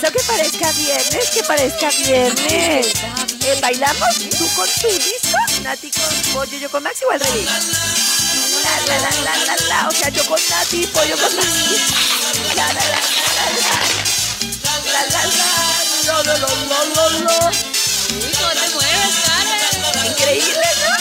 Eso que parezca viernes, que parezca viernes. Eh, ¿Bailamos? ¿Tú con tu disco? Nati con pollo, yo con Maxi o al revés. La, la, la, la, la, la. O sea, yo con Nati, pollo con Maxi. La, la, la, la, la, la. La, la. Lo, lo, lo, lo, lo. Increíble, ¿no?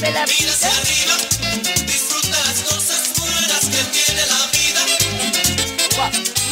Vive la vida.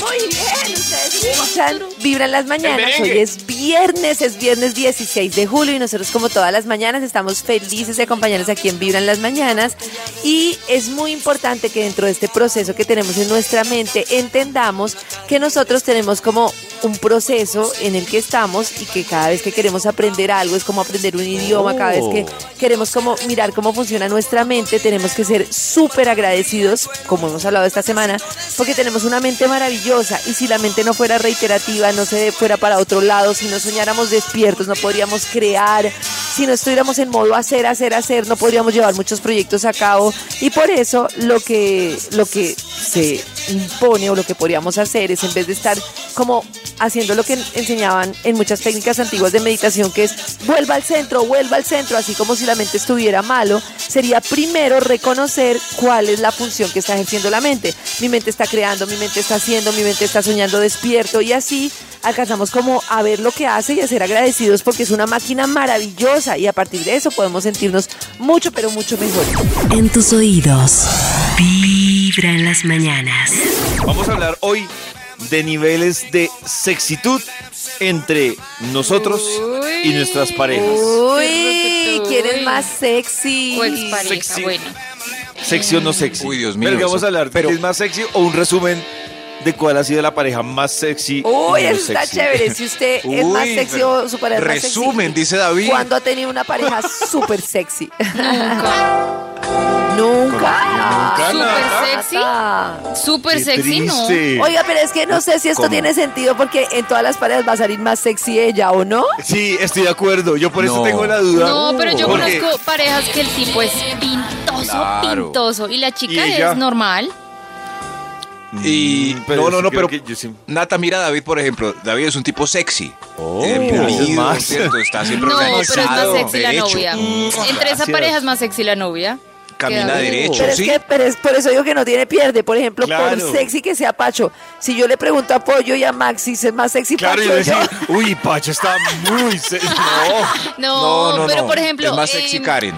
Muy bien, ustedes escuchan Vibran las mañanas. Hoy es viernes, es viernes 16 de julio y nosotros como todas las mañanas estamos felices de acompañarnos aquí en Vibran las mañanas. Y es muy importante que dentro de este proceso que tenemos en nuestra mente entendamos que nosotros tenemos como un proceso en el que estamos y que cada vez que queremos aprender algo es como aprender un idioma, cada vez que queremos como mirar cómo funciona nuestra mente, tenemos que ser súper agradecidos, como hemos hablado esta semana, porque tenemos una mente maravillosa y si la mente no fuera reiterativa, no se fuera para otro lado, si no soñáramos despiertos, no podríamos crear, si no estuviéramos en modo hacer, hacer, hacer, no podríamos llevar muchos proyectos a cabo y por eso lo que, lo que se impone o lo que podríamos hacer es en vez de estar como haciendo lo que enseñaban en muchas técnicas antiguas de meditación, que es vuelva al centro, vuelva al centro, así como si la mente estuviera malo, sería primero reconocer cuál es la función que está ejerciendo la mente. Mi mente está creando, mi mente está haciendo, mi mente está soñando despierto y así alcanzamos como a ver lo que hace y a ser agradecidos porque es una máquina maravillosa y a partir de eso podemos sentirnos mucho, pero mucho mejor. En tus oídos, Vibra en las mañanas. Vamos a hablar hoy de niveles de sexitud entre nosotros y nuestras parejas. Uy, ¿quién es más sexy? O expareja, Sexy. bueno. ¿Sexy o no sexy? Uy, Dios mío, Pero vamos a hablar pero- ¿es más sexy o un resumen de cuál ha sido la pareja más sexy. Uy, eso está chévere. Si usted es más sexy o su pareja más sexy. Resumen, dice David. ¿Cuándo ha tenido una pareja súper sexy? Nunca. Nunca, Súper sexy. Súper sexy, ¿no? Oiga, pero es que no sé si esto ¿Cómo? tiene sentido porque en todas las parejas va a salir más sexy ella o no. Sí, estoy de acuerdo. Yo por eso tengo la duda. No, pero yo conozco parejas que el tipo es pintoso, Claro. pintoso. Y la chica es normal. Y Mm, pero no, no, no, pero sí- Nata, mira a David, por ejemplo. David es un tipo sexy. Oh, Eh, pulido, Max. ¿cierto? Está siempre No, pero es más organizado, sexy la derecho. novia. Mm, Entre esa gracias. pareja es más sexy la novia. Camina derecho, Pero es, ¿sí? que, pero es por eso digo que no tiene pierde. Por ejemplo, Claro. por sexy que sea Pacho. Si yo le pregunto a Pollo y a Maxi si es más sexy Claro, Pacho yo decía, uy, Pacho está muy sexy. No, No, No, no, pero no. por ejemplo. Es más sexy em, Karen.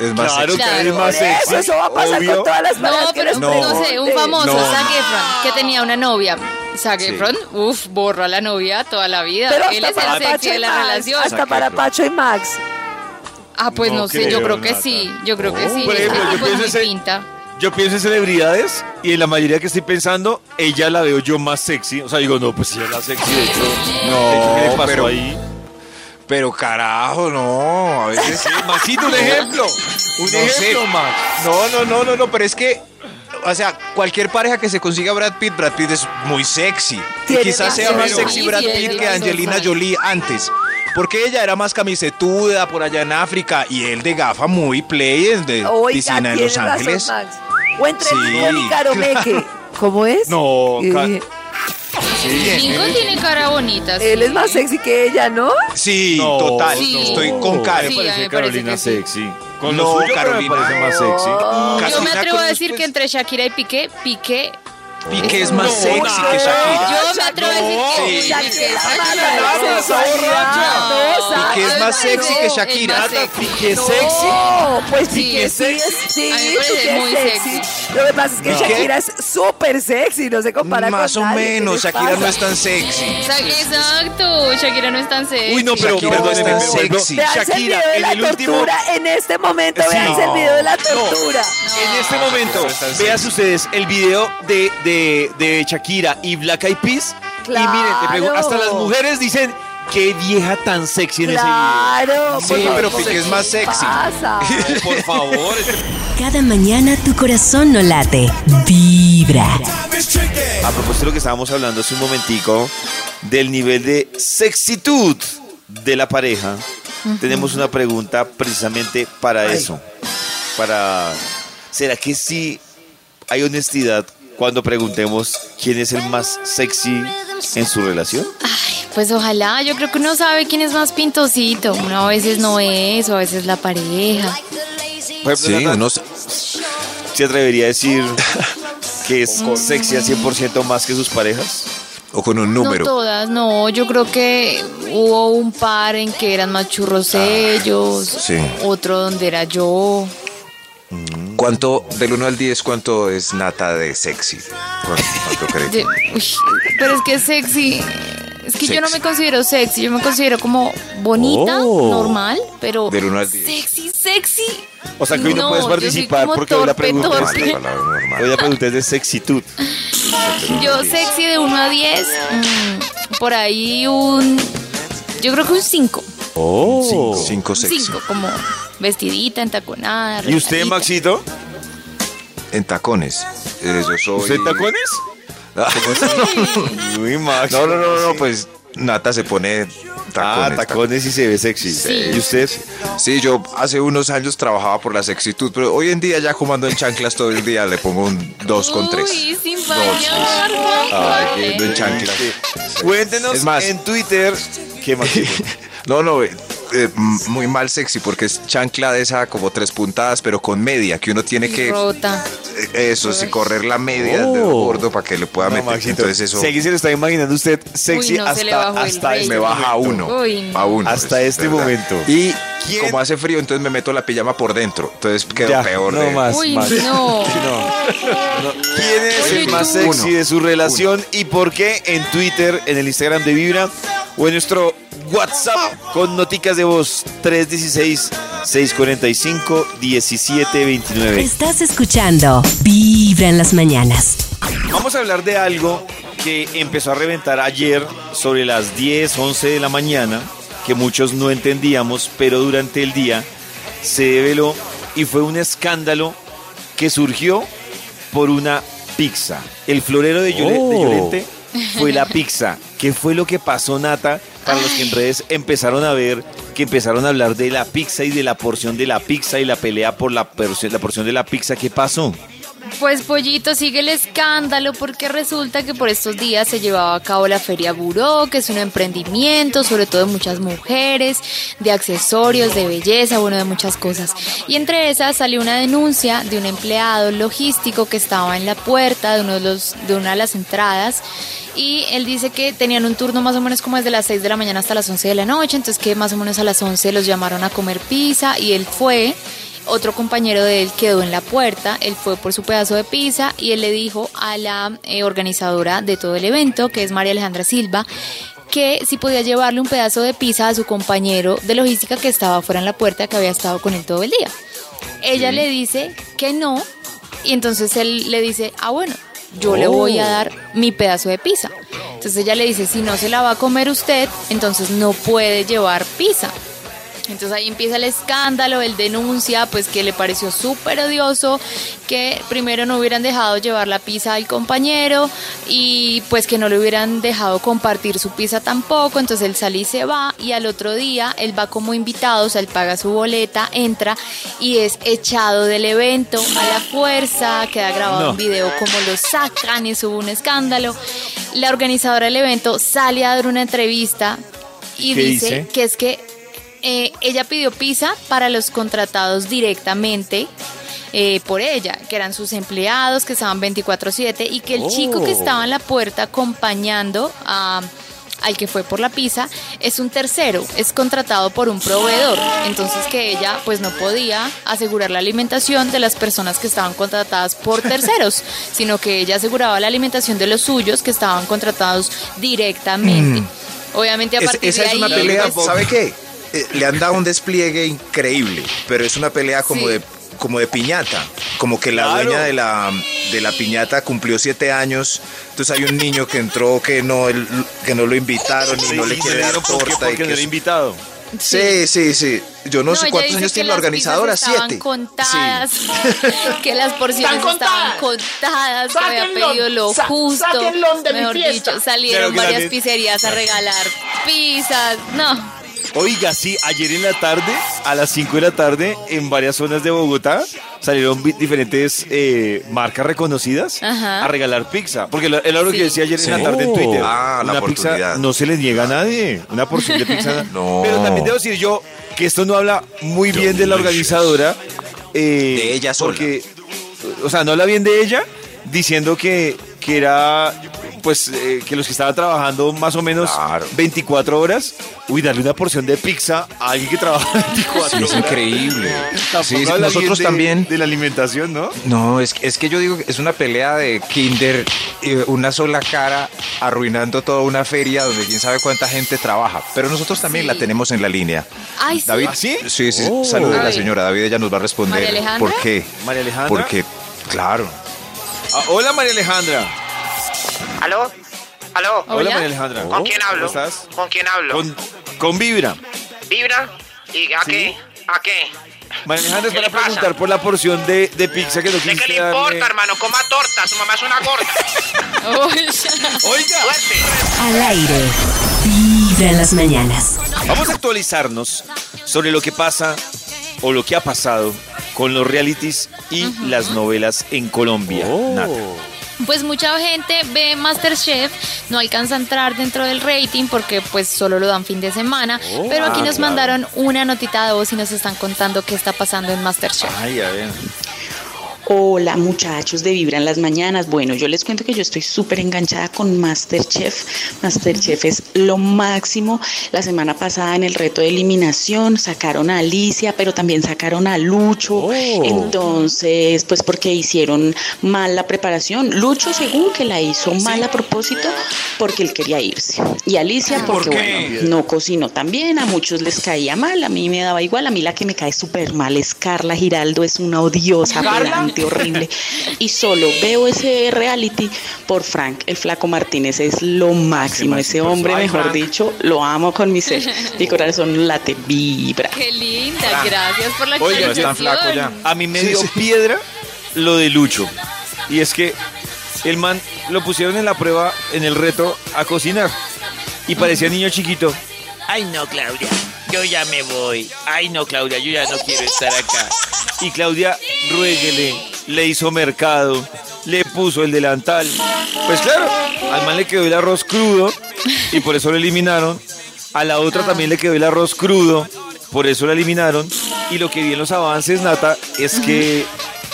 Es más claro, sexy. Karen es Claro. más sexy. eso, eso va a pasar obvio. con todas las No, pero les no, sé, un famoso, No. Zac Efron, que tenía una novia. Zac Sí. Efron, uff, borró a la novia toda la vida. Pero Él hasta es para el sexy Pacho de y la Max. relación. Hasta para. Pacho y Max. Ah, pues no, No sé, yo creo, que sí. Yo creo que sí. Por Ese ejemplo, yo es pienso ese- pinta. Yo pienso en celebridades y en la mayoría que estoy pensando, ella la veo yo más sexy. O sea, digo, no, pues sí es la sexy, de hecho. No, de hecho, ¿qué le pasó pero- ahí? Pero carajo, no. A veces Sí, Maxito, un ejemplo. Un No ejemplo, sé. Max. No, no, no, no, no, pero es que, o sea, cualquier pareja que se consiga Brad Pitt, Brad Pitt es muy sexy. Y quizás sea razón. más sexy Brad Pitt que razón, Angelina. Jolie antes. Porque ella era más camisetuda por allá en África y él de gafa muy play de Oiga, piscina en Los razón, Ángeles. Max. O entre Sí. Caromeque. ¿Cómo es? No, ca- Eh, Lincoln tiene cara bonita. él sí. es más sexy que ella, ¿no? Sí, No, total. Sí. Estoy con Me Karen. Sí, a mí parece me parece Carolina que sí. sexy. Con No, lo suyo, pero Carolina. me parece más sexy. Yo me atrevo a decir que entre Shakira y Piqué, Piqué. Piqué es más sexy que Shakira. Yo me atrevo a decir que es Shakira, más sexy. Piqué es más más sexy que es Shakira. más sexy. ¿Piqué sexy? No, pues Piqué es es, sí, Piqué es muy sexy. Lo que pasa es que. Shakira es súper sexy, no se compara Más con o nadie, ¿qué menos, Shakira no es tan sexy. Exacto, Shakira no es tan sexy. Uy, no, pero Shakira no es vuelvo- sexy. Shakira, en la el último... en este momento, Sí. veanse el No. video de la No. tortura. En este momento, no es tan vean sexy. ustedes el video de, de, de Shakira y Black Eyed Peas. Y miren, te pregunto, Claro. hasta las mujeres dicen, qué vieja tan sexy en Claro, Sí, por favor, pero Piqué es más ¿qué sexy. pasa? ese video. Por favor. Cada mañana tu corazón no late, vibra. A propósito de lo que estábamos hablando hace un momentico, del nivel de sexitud de la pareja, tenemos una pregunta precisamente para eso. Para, ¿será que sí hay honestidad cuando preguntemos quién es el más sexy en su relación? Ay, pues ojalá, yo creo que uno sabe quién es más pintosito. Uno a veces no es, o a veces la pareja. Por ejemplo, Sí, Nata, uno ¿se atrevería a decir que es sexy al 100% más que sus parejas? o con un No número. todas, no. Yo creo que hubo un par en que eran más churros ellos, sí. otro donde era yo. ¿Cuánto, del 1 al 10, cuánto es nata de sexy? ¿Cuánto, cuánto crees? De- uy, pero es que es sexy. Es que yo no Sexy. me considero sexy, yo me considero como bonita, Oh. normal, pero Del uno al diez. sexy, sexy. O sea, que hoy no, puedes yo soy participar porque hoy la torpe, pregunta es, torpe. La palabra normal. hoy la pregunta es de sexitud. Yo sexy de 1 a 10, mm, por ahí un... Yo creo que un 5. Oh. Cinco Un sexy. 5, como vestidita, entaconada. ¿Y usted. Maxito? En tacones. Eh, yo soy... ¿Usted en tacones? Uy, Max. No, no, no, no, pues Nata se pone Ah, tacones. tacones y se ve sexy. ¿Y usted? Sí, yo hace unos años trabajaba por la sexitud, pero hoy en día ya como ando en chanclas todo el día, le pongo un 2 con 3. Uy, sin. Ay, qué Ando en chanclas. Cuéntenos más- en Twitter qué Maxito. No, no, eh, muy mal sexy porque es chancla de esa como tres puntadas, pero con media, que uno tiene que, Rota. eh, eso, sí, correr la media del Oh. gordo para que le pueda No, meter. Maxito. Entonces eso Si se lo está imaginando usted sexy Uy, no, hasta, hasta este me baja a momento. uno. Uy, no. A uno. Hasta es este verdad. momento. Y ¿Quién? como hace frío, entonces me meto la pijama por dentro. Entonces quedo Ya, peor. no de- más, Uy, más. no. ¿Quién es Oye, el más tú. sexy Uno. de su relación y por qué? En Twitter, en el Instagram de Vibra o en nuestro WhatsApp con noticas de voz 316-645-1729. Estás escuchando Vibra en las mañanas. Vamos a hablar de algo que empezó a reventar ayer sobre las 10, 11 de la mañana, que muchos no entendíamos, pero durante el día se develó y fue un escándalo que surgió por una pizza. El florero de, de Oh. Llorente fue la pizza. ¿Qué fue lo que pasó, Nata? Para los que en redes empezaron a ver, que empezaron a hablar de la pizza y de la porción de la pizza y la pelea por la, porción- la porción de la pizza. ¿Qué pasó? Pues Pollito sigue el escándalo porque resulta que por estos días se llevaba a cabo la Feria Buró, que es un emprendimiento, sobre todo de muchas mujeres, de accesorios, de belleza, bueno, de muchas cosas. Y entre esas salió una denuncia de un empleado logístico que estaba en la puerta de, uno de, los, de una de las entradas y él dice que tenían un turno más o menos como desde las 6 de la mañana hasta las 11 de la noche, entonces que más o menos a las 11 los llamaron a comer pizza y él fue otro compañero de él quedó en la puerta, él fue por su pedazo de pizza y él le dijo a la eh, organizadora de todo el evento, que es María Alejandra Silva, que si podía llevarle un pedazo de pizza a su compañero de logística que estaba fuera en la puerta, que había estado con él todo el día. Ella le dice que no y entonces él le dice, ah bueno, yo le voy a dar mi pedazo de pizza. Entonces ella le dice, si no se la va a comer usted, entonces no puede llevar pizza. Entonces ahí empieza el escándalo, él denuncia pues que le pareció súper odioso que primero no hubieran dejado llevar la pizza al compañero y pues que no le hubieran dejado compartir su pizza tampoco, entonces él sale y se va y al otro día él va como invitado, o sea, él paga su boleta, entra y es echado del evento a la fuerza, queda grabado No. un video como lo sacan y hubo un escándalo. La organizadora del evento sale a dar una entrevista y ¿Qué dice, dice? que es que eh, ella pidió pizza para los contratados directamente eh, por ella, que eran sus empleados, que estaban 24/7, y que el chico que estaba en la puerta acompañando a, al que fue por la pizza es un tercero, es contratado por un proveedor. Entonces que ella pues no podía asegurar la alimentación de las personas que estaban contratadas por terceros, sino que ella aseguraba la alimentación de los suyos que estaban contratados directamente. Obviamente a Es- partir esa de es ahí una pelea, pues, ¿sabe qué? Eh, le han dado un despliegue increíble, pero es una pelea como Sí. de como de piñata, como que la Claro. dueña de la, de la piñata cumplió siete años, entonces hay un niño que entró que no, el- que no lo invitaron y no le Sí, quiere dar torta. y Porque que no era invitado. Sí, sí, sí. Yo no, sé cuántos años tiene la organizadora, estaban siete. contadas, que las porciones estaban contadas. que había pedido lo sa- justo. mi Mejor dicho, salieron varias pizzerías a regalar pizzas. No, Oiga, sí, ayer en la tarde, a las 5 de la tarde, en varias zonas de Bogotá, salieron diferentes eh, marcas reconocidas Ajá. a regalar pizza. Porque lo- era lo que Sí. decía ayer Sí. en la tarde en Twitter. Ah, la Una pizza no se le niega a nadie. Una porción de pizza. No. Pero también debo decir yo que esto no habla muy bien de la organizadora. eh, De ella sola. Porque, o sea, no habla bien de ella diciendo que, que era, pues, eh, que los que estaban trabajando más o menos Claro. 24 horas, uy, darle una porción de pizza a alguien que trabaja 24 Sí, es increíble. Sí, nosotros de- también. De la alimentación, ¿no? No, es, que- es que yo digo que es una pelea de Kinder, eh, una sola cara, arruinando toda una feria donde quién sabe cuánta gente trabaja. Pero nosotros también Sí. la tenemos en la línea. Ay, sí. David, ¿Ah, sí? Sí, sí. Oh. Salude a la señora. David, ella nos va a responder. ¿María Alejandra? ¿Por qué? María Alejandra. Porque, claro. Ah, hola, María Alejandra. ¿Aló? ¿Aló? Hola. María Alejandra. ¿Con quién hablo? ¿Cómo estás? ¿Con quién hablo? Con, con Vibra. ¿Vibra? ¿Y a Sí. qué? ¿A qué? María Alejandra es ¿Qué para pasa? preguntar por la porción de, de pizza que no ¿De qué quisiste le importa, hermano? Coma torta, su mamá es una gorda. Oiga, Suerte. Al aire. Vibra en las mañanas. vamos a actualizarnos sobre lo que pasa o lo que ha pasado con los realities y las novelas en Colombia. Nata. Pues mucha gente ve Masterchef, no alcanza a entrar dentro del rating porque pues solo lo dan fin de semana, pero aquí Ah, nos claro. mandaron una notita de voz y nos están contando qué está pasando en Masterchef. Ay, a ver. Hola muchachos de Vibra en las mañanas. Bueno, yo les cuento que yo estoy súper enganchada con Masterchef. Masterchef es lo máximo. La semana pasada en el reto de eliminación sacaron a Alicia, pero también sacaron a Lucho. Entonces, pues porque hicieron mal la preparación. Lucho según que la hizo mal a propósito porque él quería irse. Y Alicia porque, bueno, no cocinó tan bien. A muchos les caía mal. A mí me daba igual. A mí la que me cae súper mal es Carla Giraldo. Es una odiosa, horrible. Y solo veo ese reality por Frank, el flaco Martínez. Es lo máximo. Ese hombre, mejor dicho, lo amo con mi ser. Mi corazón late, vibra. Qué linda, gracias por la Oiga, no es tan flaco ya. A mí me dio piedra lo de Lucho. Y es que el man lo pusieron en la prueba, en el reto, a cocinar. Y parecía niño chiquito. Ay, no, Claudia. Yo ya me voy. Ay, no, Claudia. Yo ya no quiero estar acá. Y Claudia, ruéguele. Le hizo mercado. Le puso el delantal. Pues claro, al man le quedó el arroz crudo. Y por eso lo eliminaron. A la otra también le quedó el arroz crudo. Por eso la eliminaron. Y lo que vi en los avances, Nata, es que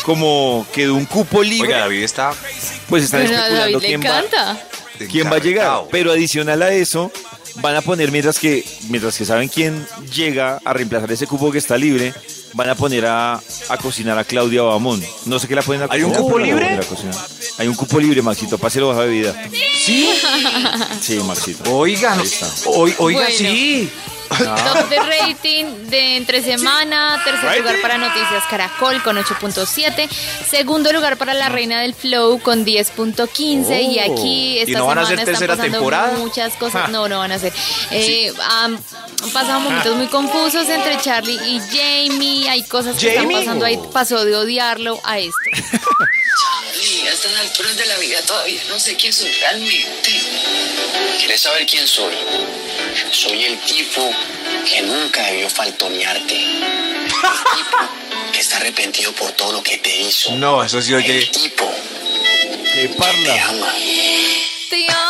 como quedó un cupo libre, Oiga, David está pues están Pero especulando David quién va, encanta. quién va a llegar. Pero adicional a eso, van a poner, mientras que, mientras que saben quién llega a reemplazar ese cupo que está libre, van a poner a, a cocinar a Claudia Bamón. No sé qué la ponen a ¿Hay un cupo libre? ponen a cocinar. Hay un cupo libre, Maxito. Páselo baja bebida. Sí. Sí, Maxito. Oiga, oiga, Bueno. sí. Top de rating de entre semana, tercer Rating. lugar para Noticias Caracol con 8.7, segundo lugar para La Reina del Flow con 10.15 y aquí esta ¿Y no van a semana hacer están tercera pasando temporada? muchas cosas, Ja. no, no van a hacer. Eh, han pasado momentos muy confusos entre Charlie y Jamie, hay cosas que Jamie. están pasando ahí, pasó de odiarlo a esto. Charlie, a estas alturas de la vida todavía no sé quién soy realmente. ¿Quieres saber quién soy? Soy el tipo que nunca debió faltonearte. El tipo que está arrepentido por todo lo que te hizo. No, eso sí oye. El tipo ¡Qué que te ama. Te amo,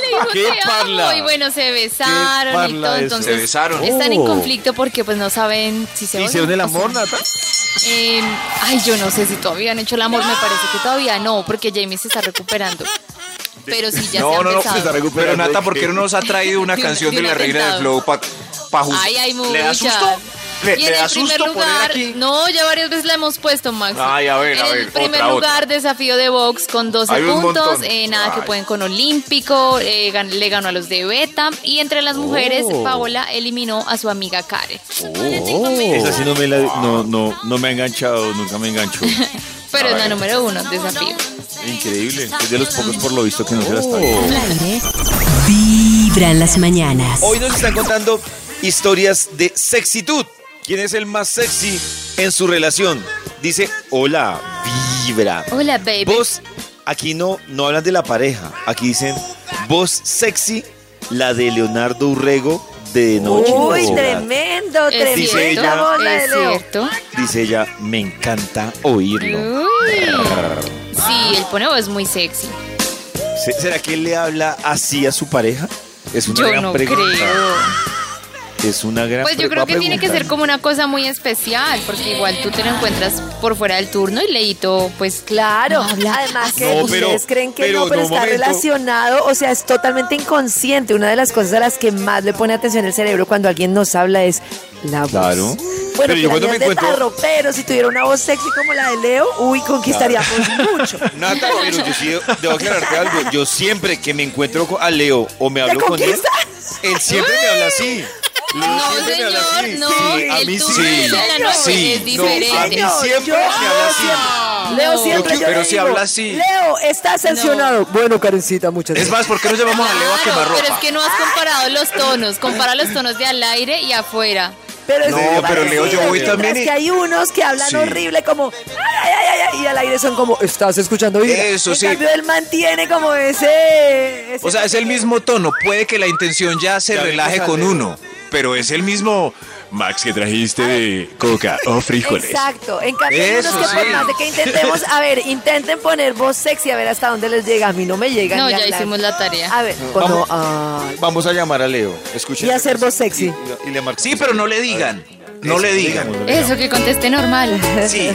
le dijo ¿Qué te parla? amo. Y bueno, se besaron y todo. Entonces, Se besaron. están en Oh. conflicto porque pues no saben si se ¿Hicieron el o amor, si- Nata? Eh, ay, yo no sé si todavía han hecho el amor, me parece que todavía no, porque Jamie se está recuperando. pero sí ya se No, ha no, no, empezado. pues, Pero recuperando Nata, de ¿por qué no nos ha traído una canción de la Reina del. Flow para Ay, hay ¿Le da y en el primer lugar, aquí? no, ya varias veces la hemos puesto, Max. Ay, a ver, a En ver, el primer otra, lugar, desafío de box con 12 Hay un puntos. eh, nada que pueden con Olímpico. eh, gan- le ganó a los de Beta. Y entre las mujeres, Oh. Paola eliminó a su amiga Karen. Esa sí no me, la, no, no, no me ha enganchado, nunca me enganchó. Pero es la número uno, desafío. Increíble. Es de los pocos por lo visto que no se la está. Vibra en las mañanas. Hoy nos están contando historias de sexitud. ¿Quién es el más sexy en su relación? Dice, hola, vibra. Hola, baby. Vos, aquí no, no hablan de la pareja. Aquí dicen, voz sexy, la de Leonardo Urrego de Noche. Uy, en la Ciudad". tremendo, Es tremendo. Dice ella. es cierto. Dice ella, me encanta oírlo. Uy. Sí, el pone voz muy sexy. ¿Se- ¿Será que él le habla así a su pareja? Es una Yo gran no pregunta. creo. Es una gran Pues yo creo que tiene que ser como una cosa muy especial, porque igual tú te lo encuentras por fuera del turno y Leito, pues Claro, no además que No, pero- ustedes creen que pero no, pero no, está momento. relacionado, o sea, es totalmente inconsciente. Una de las cosas a las que más le pone atención el cerebro cuando alguien nos habla es la voz. Claro. Bueno, Pero yo cuando me de encuentro- tarro, pero si tuviera una voz sexy como la de Leo, uy, conquistaríamos mucho. Nata, pero yo sí debo aclararte algo. Yo siempre que me encuentro con- a Leo o me hablo con él, él siempre me habla así. No, señor, no, Sí, a el mí turno sí. es de la noche, Sí, es no, diferente. a mí siempre yo- me habla así. Leo No. siempre Yo- pero si digo, habla así. Leo, está sancionado. Bueno, Karencita, muchas Es gracias. más, ¿por qué no llevamos a Leo a quemar pero ropa? es que no has comparado los tonos, compara los tonos de al aire y afuera. Pero es No, pero Leo, yo voy también que hay unos que hablan Sí. horrible como ay, ay, ay, ay, ay, y al aire son como estás escuchando bien. Eso en sí. cambio él mantiene como ese, ese- O sea, es el mismo tono. Puede que la intención ya se Ya relaje con Leo. uno, pero es el mismo Max que trajiste de coca o frijoles. Exacto. En cambio, hay unos Eso que por más de que intentemos, a ver, intenten poner voz sexy a ver hasta dónde les llega. A mí no me llega. No, ya hablar. hicimos la tarea. A ver, cuando, ay, Vamos a llamar a Leo. Escuchen. Y hacer voz sexy. Y, y le marcamos. Sí, pero no le digan. No le digan. Eso que conteste normal. Sí.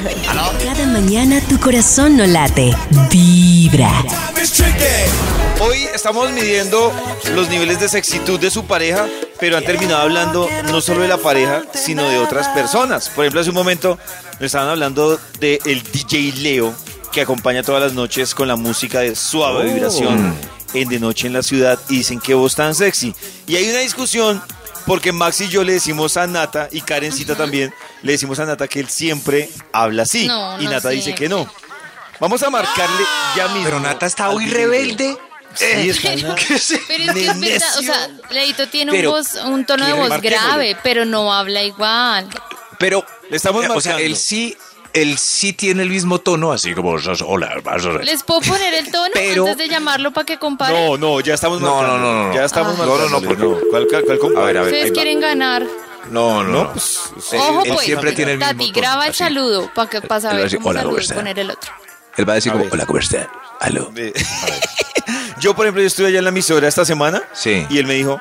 Cada mañana tu corazón no late. Vibra. Hoy estamos midiendo los niveles de sexitud de su pareja, pero han terminado hablando no solo de la pareja, sino de otras personas. Por ejemplo, hace un momento me estaban hablando del el DJ Leo, que acompaña todas las noches con la música de suave vibración en De Noche en la Ciudad, y dicen que voz tan sexy. Y hay una discusión porque Max y yo le decimos a Nata, y Karencita también, le decimos a Nata que él siempre habla así, No, y no Nata dice que no. Vamos a marcarle ya mismo. Pero Nata está Leo. rebelde. Sí, Pero, na- ¿Qué sé? pero es que es verdad, o sea, Leito tiene un, Pero, voz, un tono de voz grave, pero no habla igual. Pero Le estamos eh, O sea, marcando. él sí, él sí tiene el mismo tono, así como hola, vas a ver". ¿Les puedo poner el tono Pero- antes de llamarlo para que compare? No, no, ya estamos No, no, no, no. Ya estamos Ah. No, no, no, porque- ¿Cuál, cuál, cuál compara? A ver, a ver. Ustedes quieren ganar. No, no, No, no. pues, Él- Ojo, él pues. siempre tiene el mismo Tati, tono, graba el así. saludo para que para saber decir, cómo "Hola, ¿cómo saluda y está?" poner el otro. Él va a decir A como, ver. hola, ¿cómo está? Aló. Yo, por ejemplo, yo estuve allá en la emisora esta semana Sí. y él me dijo,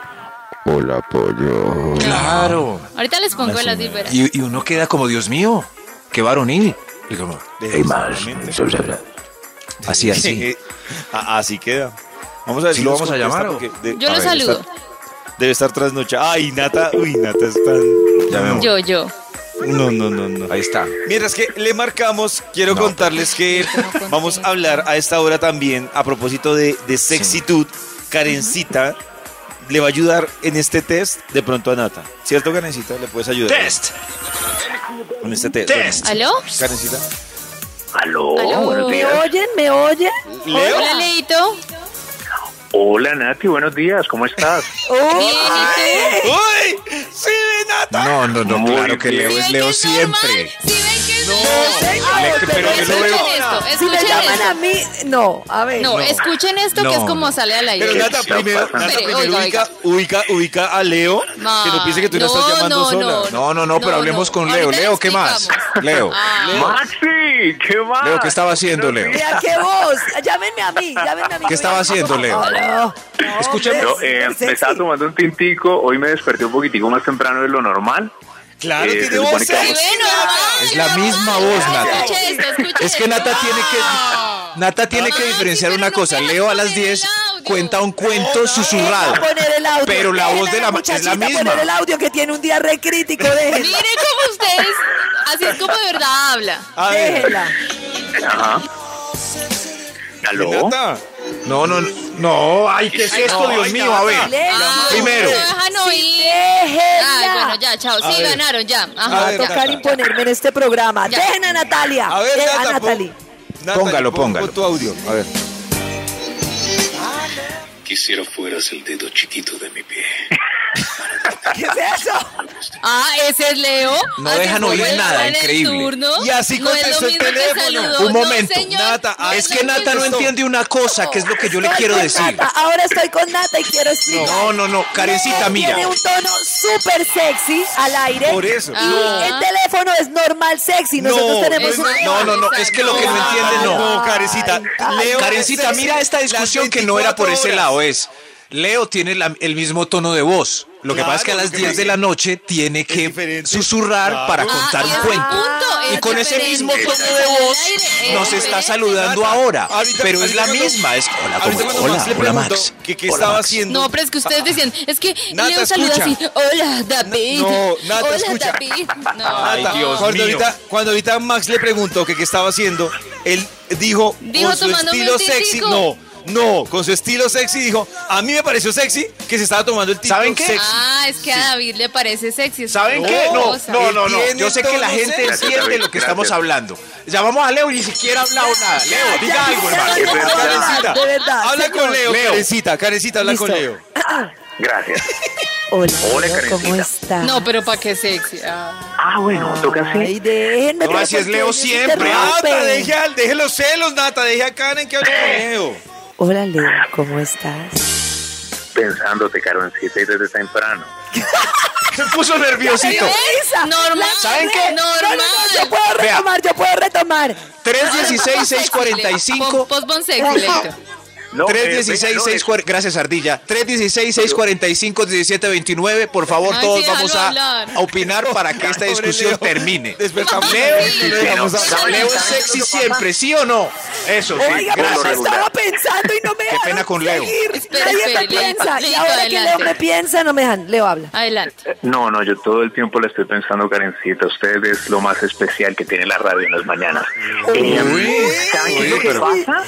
Claro. Ahorita les pongo las diferencias. Y, y uno queda como, Dios mío, qué varonil. Y como, "Deje "Hey, más". exactamente". Así, así. Así queda. Vamos a ver ¿Sí si lo vamos a llamar o? porque de- Yo a lo ver, saludo. debe estar trasnochada. Ay, Nata, uy, Nata está... Llamemos. Yo, yo. No, no, no, no. Ahí está. Mientras que le marcamos, quiero No. contarles que vamos a hablar a esta hora también a propósito de, de sexitud. Karencita le va a ayudar en este test de pronto a Nata. ¿Cierto, Karencita? ¿Le puedes ayudar? Test. Con este test. Test. ¿Aló? Bueno, Karencita. Aló, Aló. buenos ¿Me oyen? ¿Me oyen? Leo. Hola, Leito. Hola Nati, buenos días, ¿cómo estás? Uy. ¡Sí, Nata! No, no, no, Muy claro que. Leo ¿Sí es Leo siempre. ¿Sí ven que pero que Escuchen esto, Si me escuchen llaman a esto. mí, no, a ver. No, escuchen esto que No, es como no. sale al aire. Pero Nata, primero, ubica, ubica, ubica a Leo, que no piense que tú la estás no, llamando no, sola. no. No, no, no, pero No, hablemos no. con Leo. Leo, le ¿qué más? explicamos. Leo. Ah, Maxi, ¿qué más? Leo, ¿qué estaba haciendo, Leo? Mira qué voz. Llámenme a mí, llámenme a mí. ¿Qué estaba haciendo, Leo? Escúchame. Eh, me estaba tomando un tintico, hoy me desperté un poquitico más temprano de lo normal. Claro, Eh, tiene se voz sexy. Es la misma voz, Nata. Escuche esto, escuche Es que esto. Nata tiene que. Nata tiene que diferenciar una cosa. Leo a las 10 cuenta un cuento susurrado. Dejen poner el audio. Pero la voz de la ma- es la misma. poner el audio que tiene un día re crítico, déjenla. Mire cómo ustedes, así es como de verdad habla. A ver, Déjenla. Ajá. ¿Aló? Nata. No, no, no. Ay, ¿qué es esto, Dios mío? A ver. Ah, Primero. Ay, bueno, ya, chao. Sí, ganaron, ya. Va a tocar imponerme en este programa. Ya. Dejen a Natalia. A ver, a pon- Natalie. Nata, Póngalo, póngalo. tu audio. A ver. Quisiera fueras el dedo chiquito de mi pie. ¿Qué es eso? Ah, ese es Leo. No Así dejan oír nada, increíble. turno. Y así No contestó el teléfono. Un No, momento. señor, Nata, no Es que Nata no entiende una cosa, que es lo que yo le quiero decir. Nata. Ahora estoy con Nata y quiero explicar. No, no, no. Karencita, mira. Tiene un tono súper sexy al aire. Por eso. Y Ah. el teléfono es normal sexy. Nosotros No, tenemos es un. No, no, no. Es que lo que no entiende, no. No, Karencita. Leo Karencita, mira esta discusión que no era por ese 24 lado. Es, Leo tiene la- el mismo tono de voz. Lo que Claro, pasa es que a las lo que 10 pasa de la noche tiene es que diferente. susurrar Claro. para Ah, contar un cuento. punto Y es con ese mismo tono de voz aire nos está saludando ahora. ahorita- Pero es la cuando- misma. Es hola, ¿cómo? cuando Hola, hola, preguntó Max. que qué Hola, estaba Max. haciendo. No, pero es que ustedes decían, es que Nata, Leo saluda escucha. así, hola David. No, Nata, hola escucha. David. No, Ay, Nata, Dios cuando mío. Ahorita, cuando ahorita Max le preguntó que qué estaba haciendo, él dijo, Dijo, con su estilo sexy, no, no, con su estilo sexy dijo, a mí me pareció sexy que se estaba tomando el tinto ¿Saben qué? sexy. Ah, es que a David le parece sexy. ¿Saben qué? No, no, no, no. Yo sé que la gente entiende lo que estamos hablando. Llamamos a Leo y ni siquiera ha hablado nada. Leo, diga algo, hermano. Karencita, De verdad, habla señor. con Leo, Leo. Karencita, Karencita, habla con Listo. Leo. Gracias. Hola, Hola, Leo, ¿cómo Karencita. está? No, pero ¿para qué sexy? Ah. Ah, bueno, toca así. Ay, déjenme. No, pero así es ¿por qué Leo ellos siempre. interrumpen? Nata, deje, al- deje los celos, Nata, deje a Karen que hable con Leo. Hola, Leo, ¿cómo estás? Pensándote, Karencita, y desde temprano. Se puso nerviosito. Normal. ¿Saben qué? No, no, no, Normal. yo puedo Vea. retomar, yo puedo retomar. 316-645. Postpon sexy, Leito. No, eh, 316 venga, no, 640 Gracias, Ardilla. 316 645 1729 Por favor, Ay, todos sí, vamos a, opinar para que esta discusión Leo. termine. Despertamos Leo, Leo, Leo es sexy siempre, ¿sí o no? Eso, sí. Oiga, regular. estaba pensando y no me Qué pena con Leo. Nadie espere, me piensa. Y ahora que Leo me piensa, no me dejan. Leo habla. Adelante. No, no, yo todo el tiempo le estoy pensando, Karencita. Usted es lo más especial que tiene la radio en las mañanas. Eh, ¿Saben qué es lo que pasa?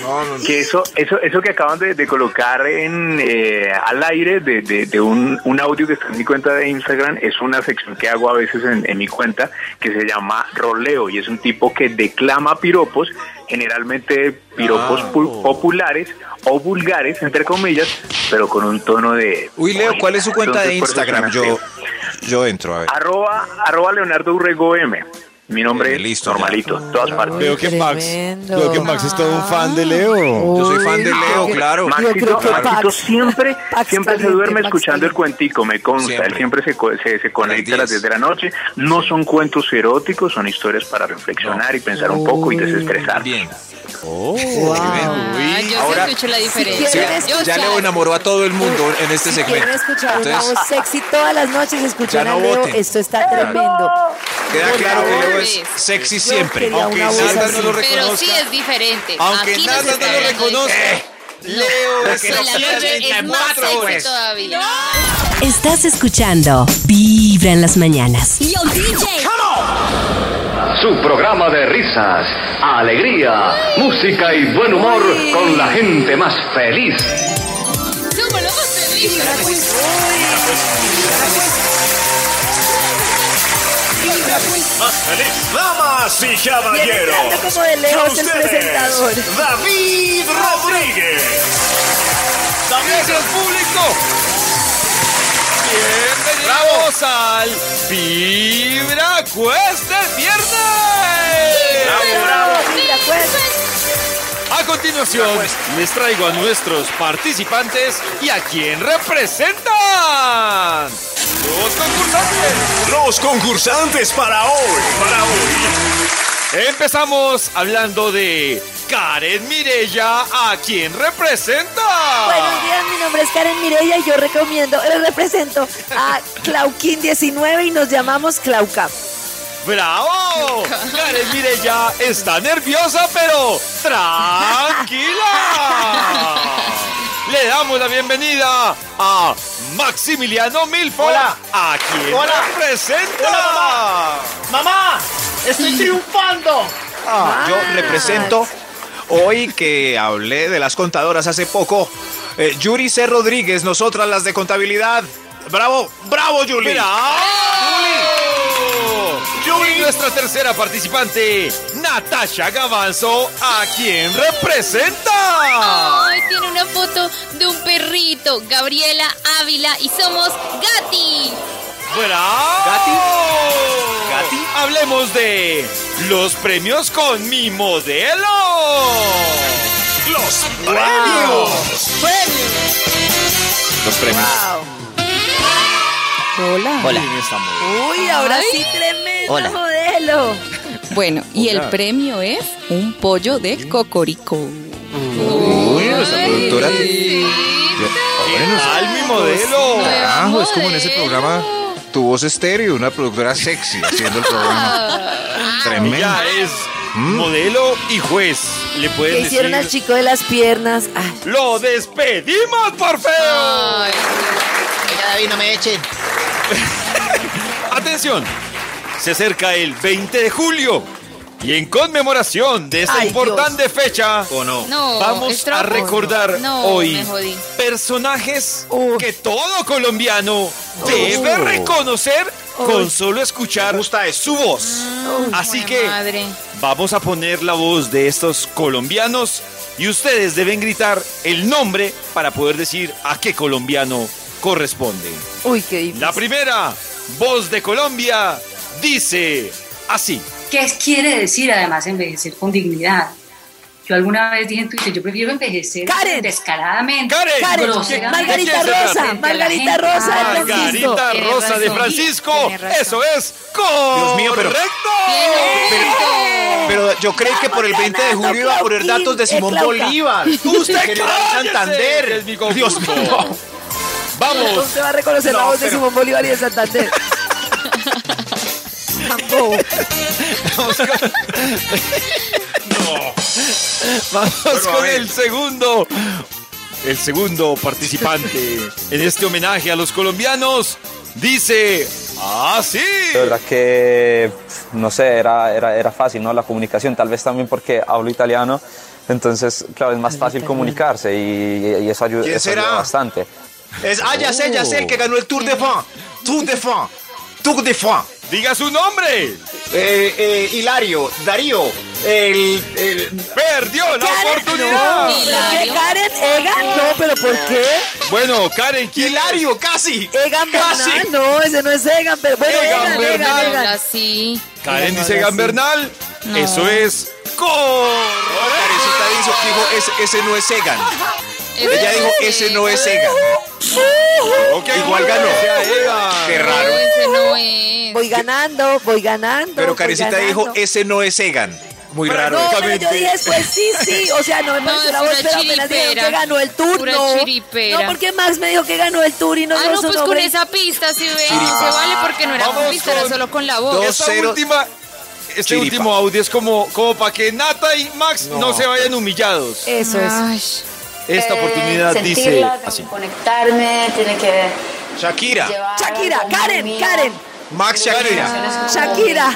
Que eso, eso, eso que acaban de, de colocar en eh, al aire de, de- de un, un audio que está en mi cuenta de Instagram es una sección que hago a veces en, en mi cuenta que se llama roleo y es un tipo que declama piropos, generalmente piropos pu- populares o vulgares, entre comillas, pero con un tono de... Uy, Leo, ¿cuál es su cuenta de Entonces, Instagram? Yo, yo entro, a ver. Arroba, arroba Leonardo Urrego M. Mi nombre Eh, es listo, normalito, todas partes. Veo que Max, veo que Max es todo un fan de Leo. Yo soy fan de Leo, claro. Maxito, Maxito siempre, Pax siempre se duerme Pax escuchando el cuentico, me consta. Siempre. Él siempre se, co- se, se conecta a las 10 10. de la noche. No son cuentos eróticos, son historias para reflexionar y pensar un poco y desestresar. Bien. Ah, yo Ahora- sí escucho la diferencia. Yo Ya sí. Leo enamoró a todo el mundo en este Si segmento. escuchar una Entonces, voz sexy todas las noches, escuchen Ya a no Leo. voten. Esto está tremendo. queda claro que Leo es Yo sexy siempre. Aunque una así. no lo Pero reconozca. sí es diferente. Aunque Aquí está no lo reconozca. Leo es noche es más sexy todavía. Estás escuchando Vibra en las mañanas. Su programa de risas, alegría, música y buen humor con la gente más feliz. Más felices. Damas y caballeros. como de lejos el presentador. David Rodríguez. Gracias, público. Bienvenidos al Vibra Quest del viernes. Mira, pues, A continuación, les traigo a nuestros participantes y a quién representan. Los concursantes. Los concursantes para hoy. Para hoy. Empezamos hablando de Karen Mirella, a quién representa. Buenos días, mi nombre es Karen Mireya y yo recomiendo, eh, represento a Clauquín 19 y nos llamamos Claucap. ¡Bravo! Karen Mirella está nerviosa, pero tranquila. Le damos la bienvenida a Maximiliano Milford. Hola. ¿A Hola. representa? ¡Mamá! ¡Estoy triunfando! Ah, yo represento hoy que hablé de las contadoras hace poco. eh, Yuri C. Rodríguez, nosotras las de contabilidad. ¡Bravo! ¡Bravo, Yuri! Y nuestra tercera participante, Natasha Gavanzo, ¿a quién representa? Ay, tiene una foto de un perrito, Gabriela Ávila, y somos Gati. ¡Bravo! ¿Gati? ¿Gati? Hablemos de los premios con mi modelo. Los premios. Los premios. Hola. Hola. Uy, ahora sí tremendo Hola. modelo. Bueno, y el premio es un pollo de cocorico. Uy, nuestra productora. ¿Qué tal mi modelo? Carajo, es como en ese programa Tu Voz Estéreo, una productora sexy haciendo el programa. Tremendo. Ella es Mm. modelo y juez. Le ¿Qué pueden hicieron al chico de las piernas? Ay, ¡Lo despedimos por feo! Ay, David, no me echen. Atención, se acerca el 20 de julio y en conmemoración de esta Ay, importante fecha, ¿O no? no, vamos a recordar No, hoy personajes Uf. que todo colombiano debe Uf. reconocer con solo escuchar gusta su voz. Así que madre. vamos a poner la voz de estos colombianos y ustedes deben gritar el nombre para poder decir a qué colombiano corresponde. uy, qué difícil. La primera voz de Colombia dice así. ¿Qué quiere decir además envejecer con dignidad? Yo alguna vez dije en Twitter, yo prefiero envejecer Karen. descaradamente, Karen. Groseramente, Margarita ¿De qué se Rosa? Margarita Rosa de. Francisco. Margarita Rosa de. Francisco. Eso es correcto. Dios mío, pero- Pero yo creí que por el 20 de julio iba a poner datos de Simón. Bolívar. Usted General Santander. es mi Dios mío. Vamos. Usted va a reconocer la No, voz de pero- Simón Bolívar y de Santander. Tampoco. Vamos Bueno, con el segundo. El segundo participante en este homenaje a los colombianos dice así. De verdad que, no sé, era, era, era fácil, ¿no? La comunicación, tal vez también porque hablo italiano, entonces, claro, es más fácil comunicarse y, y eso ayuda, ¿Quién eso ayuda será? bastante. Es, ah, ya sé, ya sé, el que ganó el Tour de France. Tour de France. Tour de France. Diga su nombre. Eh, eh, Hilario, Darío, el, el- Perdió la Karen, oportunidad. no, ¿Qué, Karen? ¿Egan? No, pero ¿por qué? Bueno, Karen, ¿quién Hilario, casi. Egan Casi. Bernal. No, ese no es Egan, pero bueno, Egan Egan, Egan, Bernal. Egan. Habla así. Karen Egan dice Egan. Bernal. No. Eso es correcto. Karencita dijo, dijo, ese, ese no es Egan. Ella dijo, ese no es Egan. Igual ganó. Qué No, raro. ese no es. Voy ganando, voy ganando. Pero voy ganando. dijo, ese no es Egan. Muy Pero raro. No, pero yo dije después sí, sí. O sea, no me No, pareció es la voz, pero apenas dijeron que ganó el tour. Pura no, chiripera. no, porque Max me dijo que ganó el tour y no Ah, dio no, su pues con nombre. esa pista sí ve, Chiripa. se vale porque no era con Vamos pista, era con solo con la voz. dos. Esta cero. última, este Chiripa. último audio es como, como para que Nata y Max no, No. se vayan humillados. Eso es. Ay, Esta oportunidad dice sentirla, así. conectarme, tiene que Shakira, Shakira, Karen. Karen. Max Shakira. Shakira.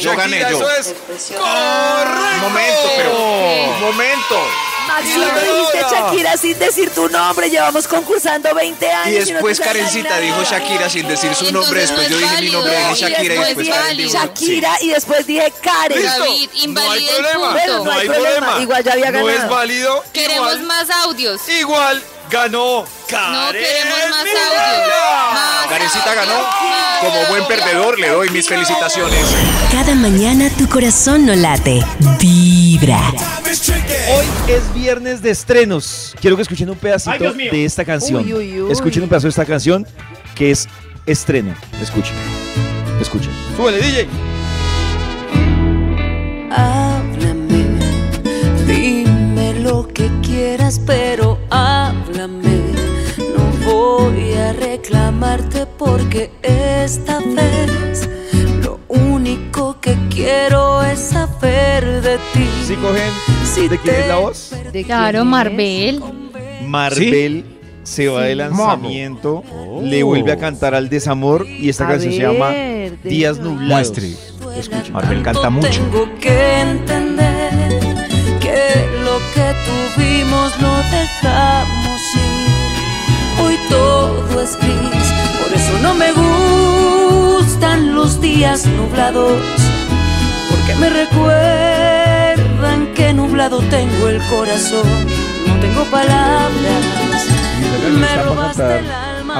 Yo gané, yo. Eso es correcto. Un momento, pero. Un momento. Maxi, no dijiste. Shakira sin decir tu nombre. Llevamos concursando 20 años. Y después Karencita dijo Shakira sin decir su nombre. no Después es yo dije mi nombre, dije Shakira y después Karen dijo. Shakira y después dije Karen. Listo. David, no hay problema. punto. Bueno, No hay problema. Igual ya había No es ganado. válido. Queremos más audios. igual ganó Karen. No queremos más audios. Karencita ganó. Como buen perdedor, le doy mis felicitaciones. Cada mañana tu corazón no late, vibra. Hoy es viernes de estrenos. Quiero que escuchen un pedacito Ay, de esta canción. Uy, uy, uy. Escuchen un pedazo de esta canción que es estreno. Escuchen. Escuchen. Súbele, DJ. Háblame, dime lo que quieras, pero háblame. No voy a reclamarte porque esta vez lo único quiero es saber de ti. ¿Sí cogen Si de quién es la voz? Claro, Marvel. Marvel se va de lanzamiento, le vuelve a cantar al desamor y esta A canción se ver, llama ¿de Días? Nublados. Muestre. Escuchen. Marvel canta mucho. Tengo que entender que lo que tuvimos lo dejamos ir. Hoy todo es gris, por eso no me gustan los días nublados. Porque me recuerdan nublado tengo el corazón. No tengo palabras. Me robaste el alma.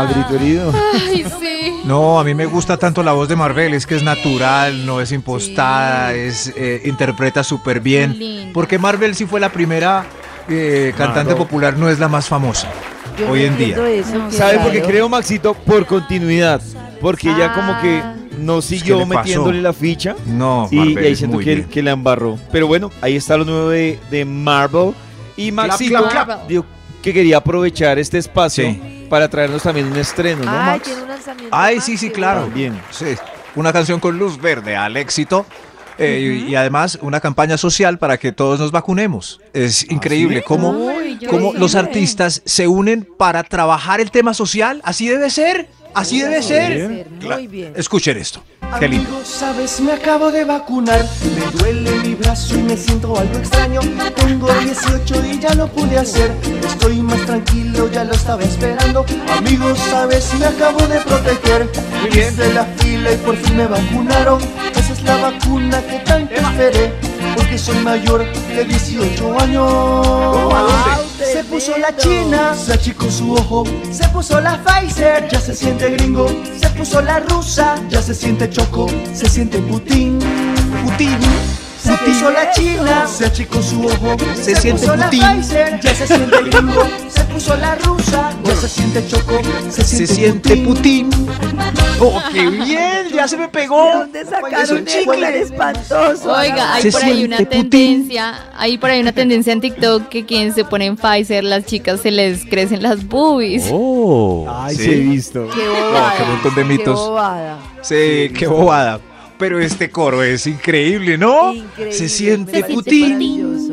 Ay, sí. No, a mí me gusta tanto la voz de Marvel, es que es natural, no es impostada, es eh, interpreta súper bien. lindo. Porque Marvel sí fue la primera eh, cantante Claro. popular, no es la más famosa Yo hoy en día. eso, No, ¿Sabe por qué creo, Maxito? Por continuidad. Porque ella como que Ah. No siguió metiéndole la ficha. No, Y, Marvel y ahí siento que, que la embarró. Pero bueno, ahí está lo nuevo de, de Marvel. Y Maxito clap, clap. dijo que quería aprovechar este espacio Sí. para traernos también un estreno, ¿no, Ay, Max? tiene un lanzamiento. Ay, sí, sí, claro. Bien. Sí, una canción con luz verde al éxito. eh, y, y además una campaña social para que todos nos vacunemos. Es increíble cómo, Uy, cómo los artistas se unen para trabajar el tema social. Así debe ser, así debe ser. Muy bien. Escuchen esto. Qué lindo. Amigo, sabes, me acabo de vacunar. Me duele mi brazo y me siento algo extraño. Tengo 18 y ya lo pude hacer. Estoy más tranquilo, ya lo estaba esperando. Amigo, sabes, me acabo de proteger. Hice la fila y por fin me vacunaron. Esa es la vacuna que tanto esperé. Porque soy mayor de 18 años. Se puso la china, se achicó su ojo. Se puso la Pfizer, ya se siente gringo. Se puso la rusa, ya se siente choco. Se siente Putin, Putin. Se puso la china, se achicó su ojo. Se siente puso la Putin. Pfizer, ya se siente gringo. Se puso la rusa, ya se siente choco. Se Se siente, Putin. ¡Oh, qué bien! ¡Ya se me pegó! ¿De dónde sacaron eso tan espantoso? Oiga, hay Se por ahí una Putin. tendencia, hay por ahí una tendencia en TikTok que quien se pone en Pfizer, las chicas se les crecen las boobies. Oh. Ay, Sí. sí he visto. Qué bobada. qué montón de Qué mitos. bobada. Sí, qué bobada. Pero este coro es increíble, ¿no? Increíble, Se siente parece Putin. maravilloso.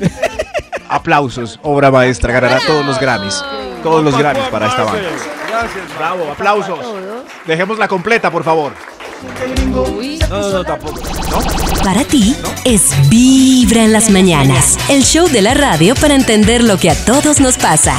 Aplausos, obra maestra, ganará todos los Grammys. Todos los Grammys para esta banda. Gracias. Bravo, aplausos. Dejémosla completa, por favor. No, no, tampoco. Para ti es Vibra en las mañanas, el show de la radio para entender lo que a todos nos pasa.